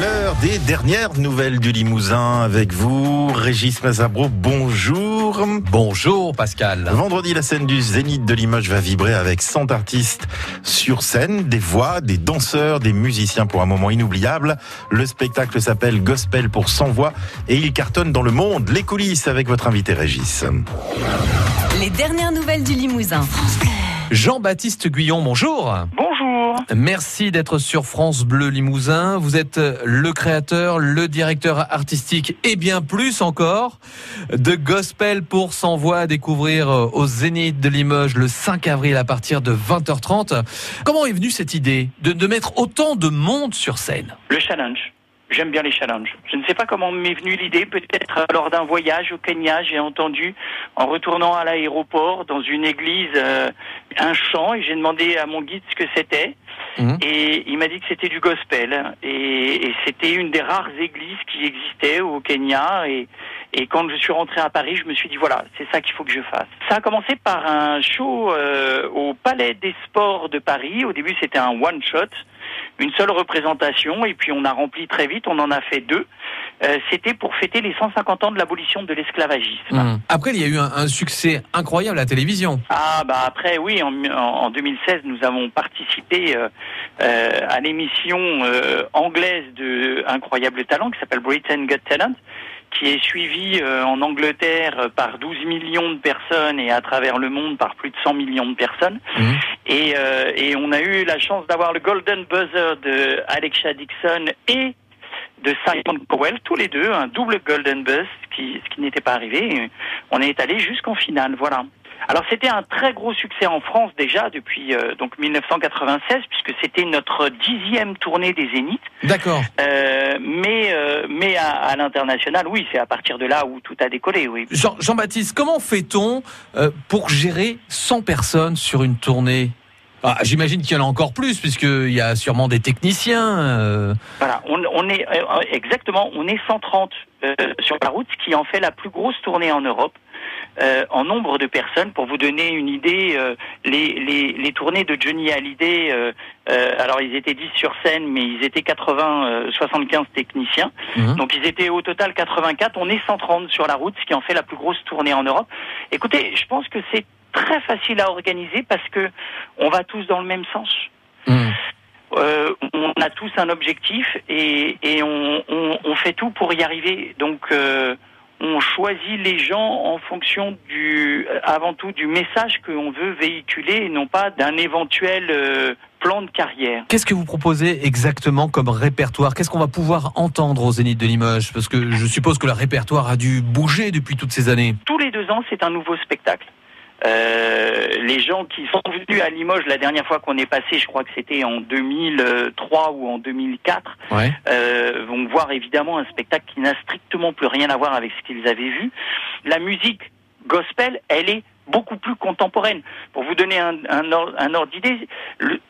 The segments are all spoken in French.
L'heure des dernières nouvelles du Limousin avec vous, Régis Mazabro, bonjour. Bonjour Pascal. Vendredi, la scène du Zénith de Limoges va vibrer avec 100 artistes sur scène, des voix, des danseurs, des musiciens pour un moment inoubliable. Le spectacle s'appelle Gospel pour 100 voix et il cartonne dans le monde. Les coulisses avec votre invité Régis. Les dernières nouvelles du Limousin. Jean-Baptiste Guyon, bonjour. Bonjour. Merci d'être sur France Bleu Limousin. Vous êtes le créateur, le directeur artistique et bien plus encore de Gospel pour 100 voix à découvrir au Zénith de Limoges le 5 avril à partir de 20h30. Comment est venue cette idée de, de mettre autant de monde sur scène? Le challenge. J'aime bien les challenges. Je ne sais pas comment m'est venue l'idée. Peut-être lors d'un voyage au Kenya, j'ai entendu, en retournant à l'aéroport, dans une église, euh, un chant, et j'ai demandé à mon guide ce que c'était. Mmh. Et il m'a dit que c'était du gospel. Et, et c'était une des rares églises qui existait au Kenya. Et, et quand je suis rentré à Paris, je me suis dit voilà, c'est ça qu'il faut que je fasse. Ça a commencé par un show euh, au Palais des Sports de Paris. Au début, c'était un one shot une seule représentation et puis on a rempli très vite, on en a fait deux. Euh, C'était pour fêter les 150 ans de l'abolition de l'esclavagisme. Mmh. Après, il y a eu un, un, succès incroyable à la télévision. Ah bah après, oui, en, en 2016, nous avons participé euh, euh, à l'émission anglaise de Incroyable Talent qui s'appelle Britain Got Talent qui est suivi euh, en Angleterre par 12 millions de personnes et à travers le monde par plus de 100 millions de personnes. Mmh. Et, euh, et, on a eu la chance d'avoir le Golden Buzzer de Alexa Dixon et de Simon Cowell, tous les deux, un double Golden Buzz, qui, ce qui n'était pas arrivé. On est allé jusqu'en finale, voilà. Alors c'était un très gros succès en France déjà depuis euh, donc 1996 puisque c'était notre dixième tournée des Zéniths. D'accord. Euh, mais euh, mais à, à l'international, oui, c'est à partir de là où tout a décollé, oui. Jean, Jean-Baptiste, comment fait-on pour gérer 100 personnes sur une tournée? Ah, J'imagine qu'il y en a encore plus, puisqu'il y a sûrement des techniciens. Euh... Voilà, on, on, est exactement, on est 130 euh, sur la route, ce qui en fait la plus grosse tournée en Europe. Euh, en nombre de personnes. Pour vous donner une idée, euh, les, les, les, tournées de Johnny Hallyday, euh, alors ils étaient 10 sur scène, mais ils étaient 80, 75 techniciens. Mmh. Donc ils étaient au total 84. On est 130 sur la route, ce qui en fait la plus grosse tournée en Europe. Écoutez, je pense que c'est très facile à organiser parce que on va tous dans le même sens. Mmh. Euh, on a tous un objectif et, et on, on, on, fait tout pour y arriver. Donc euh, on choisit les gens en fonction du, avant tout, du message que l'on veut véhiculer et non pas d'un éventuel euh, plan de carrière. Qu'est-ce que vous proposez exactement comme répertoire? Qu'est-ce qu'on va pouvoir entendre au Zénith de Limoges? Parce que je suppose que le répertoire a dû bouger depuis toutes ces années. Tous les deux ans, c'est un nouveau spectacle. Euh, les gens qui sont venus à Limoges la dernière fois qu'on est passé, je crois que c'était en 2003 ou en 2004, ouais. euh, vont voir évidemment un spectacle qui n'a strictement plus rien à voir avec ce qu'ils avaient vu. La musique gospel, elle est beaucoup plus contemporaine. Pour vous donner un, un, ordre, un ordre d'idée,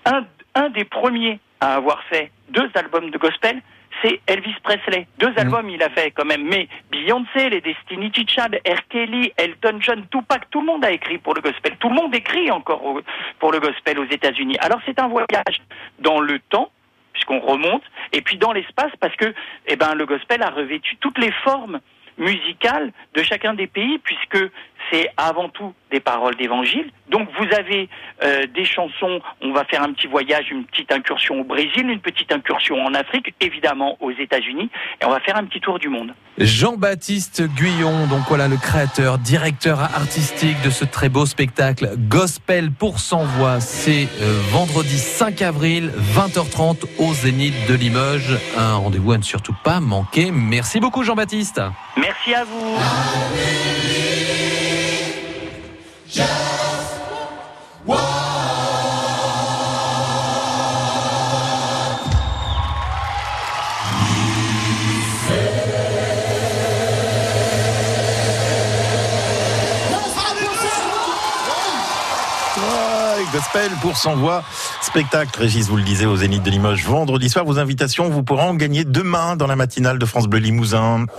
un, un des premiers à avoir fait deux albums de gospel, c'est Elvis Presley. Deux albums il a fait quand même, mais Beyoncé, les Destiny Child, R. Kelly, Elton John, Tupac, tout le monde a écrit pour le gospel. Tout le monde écrit encore pour le gospel aux États-Unis. Alors c'est un voyage dans le temps puisqu'on remonte et puis dans l'espace parce que eh ben le gospel a revêtu toutes les formes musicales de chacun des pays puisque c'est avant tout des paroles d'évangile. Donc vous avez euh, des chansons, on va faire un petit voyage, une petite incursion au Brésil, une petite incursion en Afrique, évidemment aux États-Unis, et on va faire un petit tour du monde. Jean-Baptiste Guyon, donc voilà le créateur, directeur artistique de ce très beau spectacle Gospel pour 100 voix. C'est euh, vendredi 5 avril, 20h30 au Zénith de Limoges. Un rendez-vous à ne surtout pas manquer. Merci beaucoup Jean-Baptiste. Merci à vous. Gospel pour 100 voix. Spectacle, Régis, vous le disiez, au Zénith de Limoges vendredi soir. Vos invitations, vous pourrez en gagner demain dans la matinale de France Bleu Limousin.